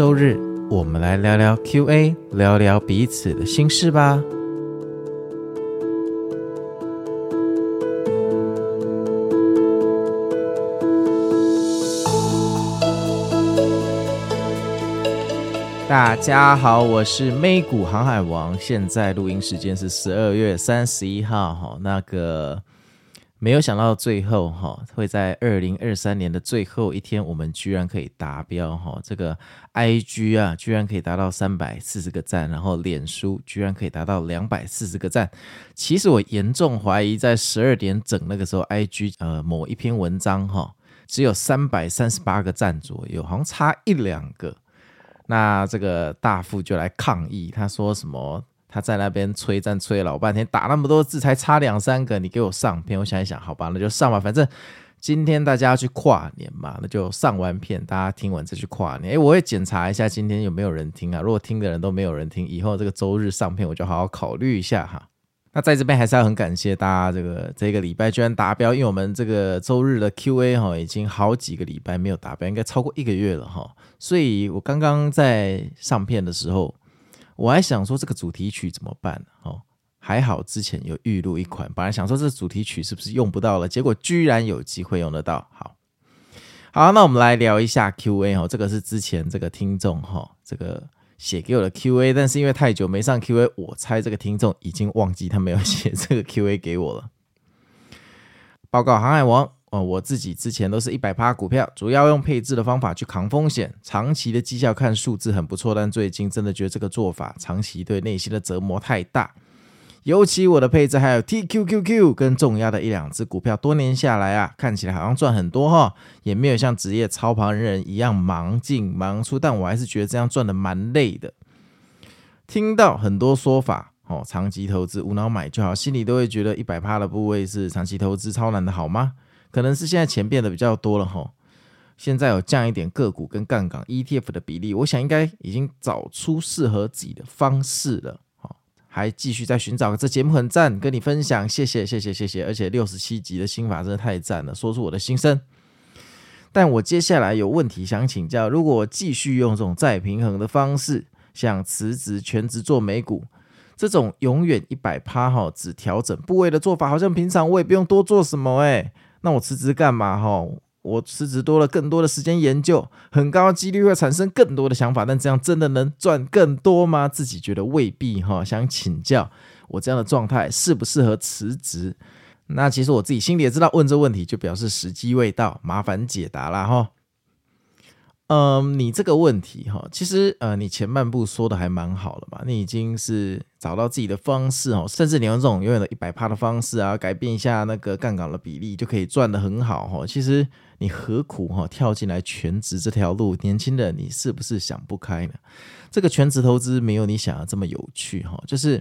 周日，我们来聊聊 QA，聊聊彼此的心事吧。大家好，我是美股航海王，现在录音时间是十二月三十一号，哈，那个。没有想到最后哈会在二零二三年的最后一天，我们居然可以达标哈！这个 IG 啊，居然可以达到三百四十个赞，然后脸书居然可以达到两百四十个赞。其实我严重怀疑，在十二点整那个时候，IG 呃某一篇文章哈只有三百三十八个赞左右，好像差一两个。那这个大副就来抗议，他说什么？他在那边催战催了老半天，打那么多字才差两三个，你给我上片。我想一想，好吧，那就上吧。反正今天大家要去跨年嘛，那就上完片，大家听完再去跨年。诶，我会检查一下今天有没有人听啊。如果听的人都没有人听，以后这个周日上片，我就好好考虑一下哈。那在这边还是要很感谢大家，这个这个礼拜居然达标，因为我们这个周日的 Q&A 哈，已经好几个礼拜没有达标，应该超过一个月了哈。所以我刚刚在上片的时候。我还想说这个主题曲怎么办？哦，还好之前有预录一款，本来想说这主题曲是不是用不到了，结果居然有机会用得到。好，好，那我们来聊一下 Q&A 哦，这个是之前这个听众哈，这个写给我的 Q&A，但是因为太久没上 Q&A，我猜这个听众已经忘记他没有写这个 Q&A 给我了。报告航海王。哦，我自己之前都是一百趴股票，主要用配置的方法去扛风险，长期的绩效看数字很不错，但最近真的觉得这个做法长期对内心的折磨太大。尤其我的配置还有 TQQQ 跟重压的一两只股票，多年下来啊，看起来好像赚很多哈，也没有像职业操盘人一样忙进忙出，但我还是觉得这样赚的蛮累的。听到很多说法，哦，长期投资无脑买就好，心里都会觉得一百趴的部位是长期投资超难的好吗？可能是现在钱变得比较多了哈，现在有降一点个股跟杠杆 ETF 的比例，我想应该已经找出适合自己的方式了。好，还继续在寻找，这节目很赞，跟你分享，谢谢谢谢谢谢，而且六十七集的心法真的太赞了，说出我的心声。但我接下来有问题想请教，如果我继续用这种再平衡的方式，像辞职全职做美股，这种永远一百趴哈只调整部位的做法，好像平常我也不用多做什么哎。那我辞职干嘛？哈，我辞职多了更多的时间研究，很高几率会产生更多的想法，但这样真的能赚更多吗？自己觉得未必哈。想请教我这样的状态适不适合辞职？那其实我自己心里也知道，问这问题就表示时机未到，麻烦解答了哈。嗯，你这个问题哈，其实呃，你前半部说的还蛮好了嘛，你已经是找到自己的方式哦，甚至你用这种永远的一百趴的方式啊，改变一下那个杠杆的比例，就可以赚得很好哈。其实你何苦哈跳进来全职这条路？年轻人，你是不是想不开呢？这个全职投资没有你想的这么有趣哈。就是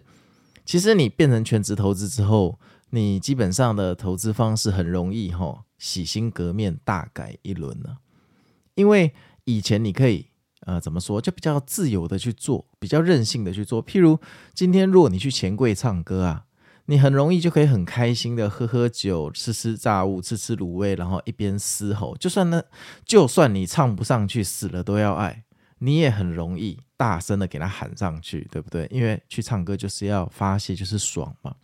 其实你变成全职投资之后，你基本上的投资方式很容易哈洗心革面，大改一轮了，因为。以前你可以呃怎么说，就比较自由的去做，比较任性的去做。譬如今天如果你去钱柜唱歌啊，你很容易就可以很开心的喝喝酒、吃吃炸物、吃吃卤味，然后一边嘶吼。就算呢，就算你唱不上去，死了都要爱，你也很容易大声的给他喊上去，对不对？因为去唱歌就是要发泄，就是爽嘛。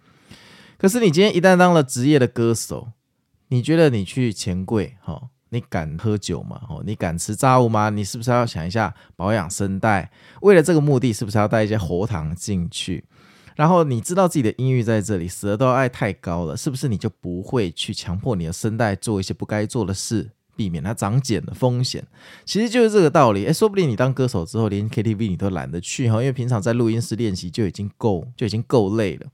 可是你今天一旦当了职业的歌手，你觉得你去钱柜哈？你敢喝酒吗？哦，你敢吃炸物吗？你是不是要想一下保养声带？为了这个目的，是不是要带一些喉糖进去？然后你知道自己的音域在这里，死了都要爱太高了，是不是你就不会去强迫你的声带做一些不该做的事，避免它长茧的风险？其实就是这个道理。诶，说不定你当歌手之后，连 KTV 你都懒得去哈，因为平常在录音室练习就已经够就已经够累了。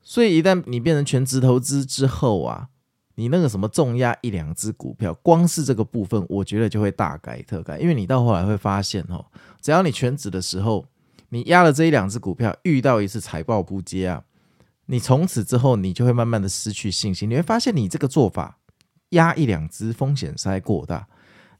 所以一旦你变成全职投资之后啊。你那个什么重压一两只股票，光是这个部分，我觉得就会大改特改，因为你到后来会发现哦，只要你全职的时候，你压了这一两只股票，遇到一次财报扑街啊，你从此之后你就会慢慢的失去信心，你会发现你这个做法压一两只风险实在过大。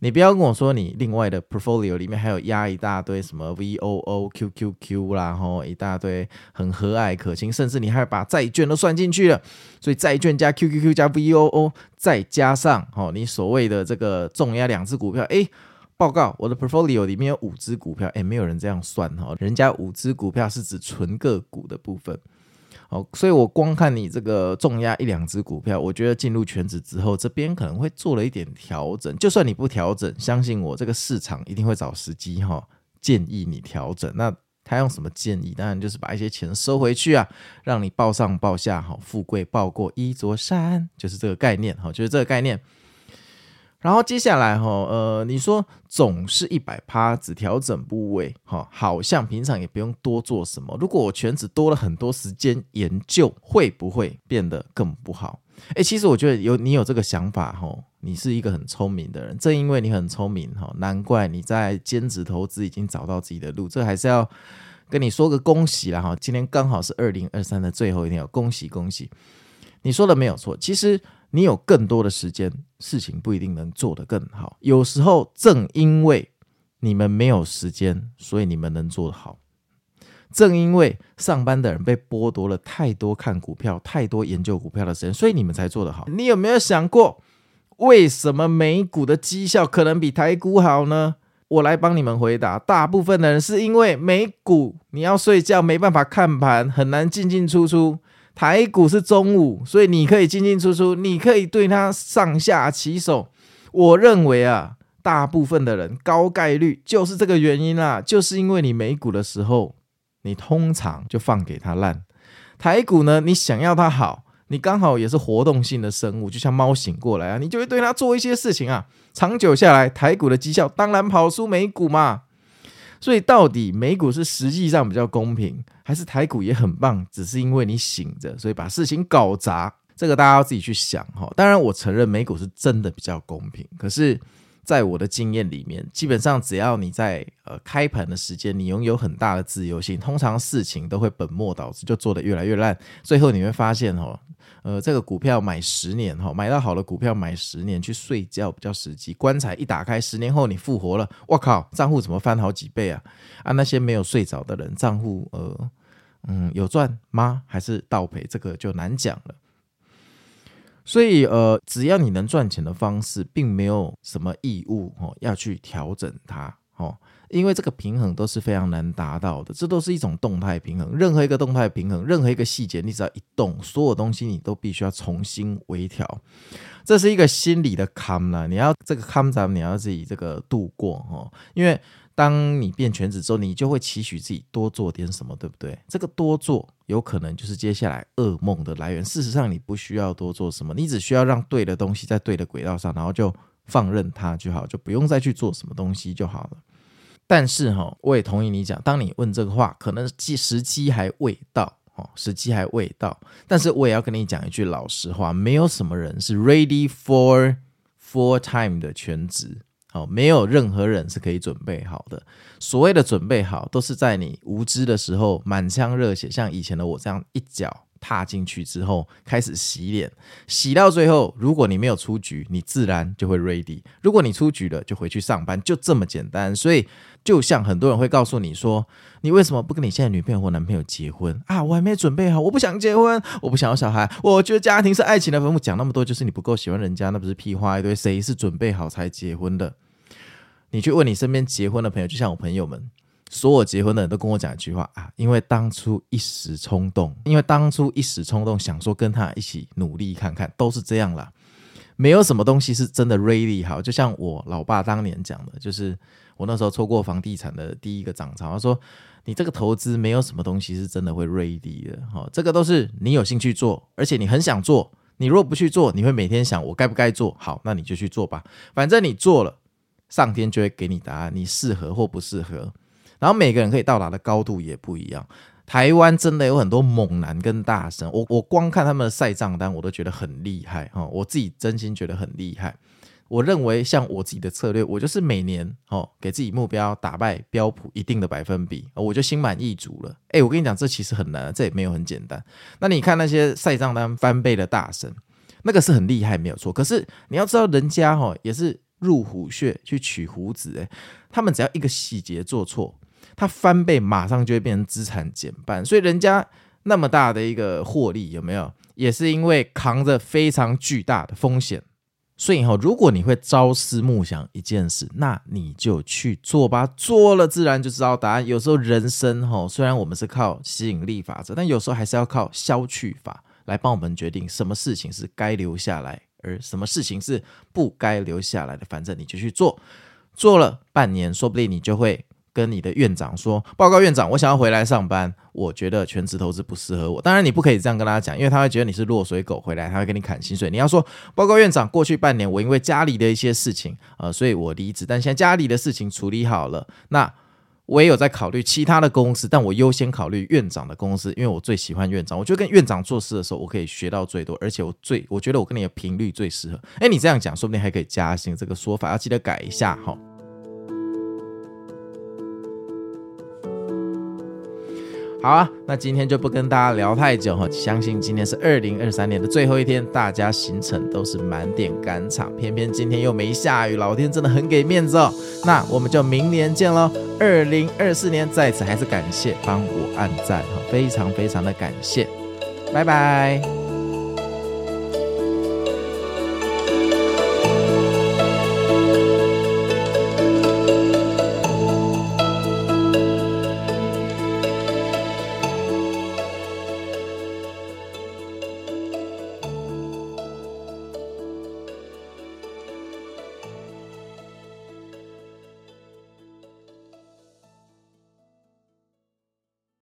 你不要跟我说，你另外的 portfolio 里面还有压一大堆什么 VOO、QQQ 啦，吼一大堆很和蔼可亲，甚至你还把债券都算进去了。所以债券加 QQQ 加 VOO，再加上吼你所谓的这个重压两只股票，诶，报告，我的 portfolio 里面有五只股票，诶，没有人这样算哈，人家五只股票是指纯个股的部分。好，所以我光看你这个重压一两只股票，我觉得进入全职之后，这边可能会做了一点调整。就算你不调整，相信我，这个市场一定会找时机哈，建议你调整。那他用什么建议？当然就是把一些钱收回去啊，让你报上报下，好，富贵报过一座山，就是这个概念哈，就是这个概念。然后接下来哈，呃，你说总是一百趴只调整部位，哈，好像平常也不用多做什么。如果我全职多了很多时间研究，会不会变得更不好？诶，其实我觉得有你有这个想法哈，你是一个很聪明的人。正因为你很聪明哈，难怪你在兼职投资已经找到自己的路。这还是要跟你说个恭喜啦哈，今天刚好是二零二三的最后一天，恭喜恭喜！你说的没有错，其实。你有更多的时间，事情不一定能做得更好。有时候正因为你们没有时间，所以你们能做得好。正因为上班的人被剥夺了太多看股票、太多研究股票的时间，所以你们才做得好。你有没有想过，为什么美股的绩效可能比台股好呢？我来帮你们回答。大部分的人是因为美股你要睡觉，没办法看盘，很难进进出出。台股是中午，所以你可以进进出出，你可以对它上下其手。我认为啊，大部分的人高概率就是这个原因啦，就是因为你美股的时候，你通常就放给它烂。台股呢，你想要它好，你刚好也是活动性的生物，就像猫醒过来啊，你就会对它做一些事情啊。长久下来，台股的绩效当然跑输美股嘛。所以到底美股是实际上比较公平，还是台股也很棒？只是因为你醒着，所以把事情搞砸，这个大家要自己去想哈。当然，我承认美股是真的比较公平，可是，在我的经验里面，基本上只要你在呃开盘的时间，你拥有很大的自由性，通常事情都会本末倒置，就做得越来越烂。最后你会发现哦，呃，这个股票买十年哈，买到好的股票买十年去睡觉比较实际。棺材一打开，十年后你复活了，我靠，账户怎么翻好几倍啊？啊，那些没有睡着的人，账户呃嗯有赚吗？还是倒赔？这个就难讲了。所以，呃，只要你能赚钱的方式，并没有什么义务哦要去调整它哦，因为这个平衡都是非常难达到的，这都是一种动态平衡。任何一个动态平衡，任何一个细节，你只要一动，所有东西你都必须要重新微调，这是一个心理的坎了。你要这个坎咱们你要自己这个度过哦，因为。当你变全职之后，你就会期许自己多做点什么，对不对？这个多做有可能就是接下来噩梦的来源。事实上，你不需要多做什么，你只需要让对的东西在对的轨道上，然后就放任它就好，就不用再去做什么东西就好了。但是哈，我也同意你讲，当你问这个话，可能机时机还未到哦，时机还未到。但是我也要跟你讲一句老实话，没有什么人是 ready for full time 的全职。哦，没有任何人是可以准备好的。所谓的准备好，都是在你无知的时候，满腔热血，像以前的我这样一脚踏进去之后，开始洗脸，洗到最后，如果你没有出局，你自然就会 ready。如果你出局了，就回去上班，就这么简单。所以，就像很多人会告诉你说，你为什么不跟你现在女朋友或男朋友结婚啊？我还没准备好，我不想结婚，我不想要小孩，我觉得家庭是爱情的坟墓。讲那么多，就是你不够喜欢人家，那不是屁话一堆。谁是准备好才结婚的？你去问你身边结婚的朋友，就像我朋友们，所有结婚的人都跟我讲一句话啊，因为当初一时冲动，因为当初一时冲动想说跟他一起努力看看，都是这样啦。没有什么东西是真的 ready 好。就像我老爸当年讲的，就是我那时候错过房地产的第一个涨潮，他说你这个投资没有什么东西是真的会 ready 的，哈，这个都是你有兴趣做，而且你很想做，你如果不去做，你会每天想我该不该做，好，那你就去做吧，反正你做了。上天就会给你答案，你适合或不适合。然后每个人可以到达的高度也不一样。台湾真的有很多猛男跟大神，我我光看他们的赛账单，我都觉得很厉害哈。我自己真心觉得很厉害。我认为像我自己的策略，我就是每年哦给自己目标打败标普一定的百分比，我就心满意足了。诶，我跟你讲，这其实很难，这也没有很简单。那你看那些赛账单翻倍的大神，那个是很厉害，没有错。可是你要知道，人家哈也是。入虎穴去取胡子，诶，他们只要一个细节做错，它翻倍马上就会变成资产减半。所以人家那么大的一个获利有没有？也是因为扛着非常巨大的风险，所以哈，如果你会朝思暮想一件事，那你就去做吧。做了自然就知道答案。有时候人生哈，虽然我们是靠吸引力法则，但有时候还是要靠消去法来帮我们决定什么事情是该留下来，而什么事情是不该留下来的。反正你就去做，做了半年，说不定你就会。跟你的院长说，报告院长，我想要回来上班。我觉得全职投资不适合我。当然，你不可以这样跟他讲，因为他会觉得你是落水狗回来，他会跟你砍薪水。你要说，报告院长，过去半年我因为家里的一些事情，呃，所以我离职。但现在家里的事情处理好了，那我也有在考虑其他的公司，但我优先考虑院长的公司，因为我最喜欢院长。我觉得跟院长做事的时候，我可以学到最多，而且我最我觉得我跟你的频率最适合。诶，你这样讲，说不定还可以加薪。这个说法要记得改一下哈。好啊，那今天就不跟大家聊太久哈。相信今天是二零二三年的最后一天，大家行程都是满点赶场，偏偏今天又没下雨，老天真的很给面子哦。那我们就明年见喽，二零二四年在此还是感谢帮我按赞，非常非常的感谢，拜拜。